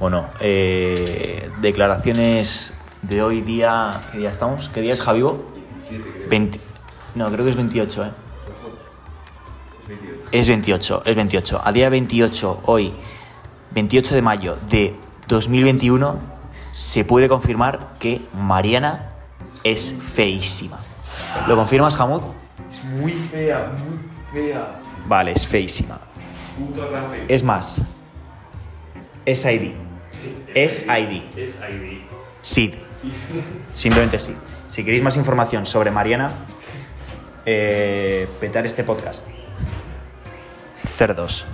Bueno, eh, declaraciones de hoy día. ¿Qué día estamos? ¿Qué día es Javivo? 20, no, creo que es 28, ¿eh? Es 28, es 28. A día 28, hoy, 28 de mayo de 2021, se puede confirmar que Mariana es feísima. ¿Lo confirmas, Hamud? Es muy fea, muy fea. Vale, es feísima. Puto. Es más, es ID. Es ID. Es ID. SID. Simplemente sí. Si queréis más información sobre Mariana, eh, petar este podcast. Cerdos.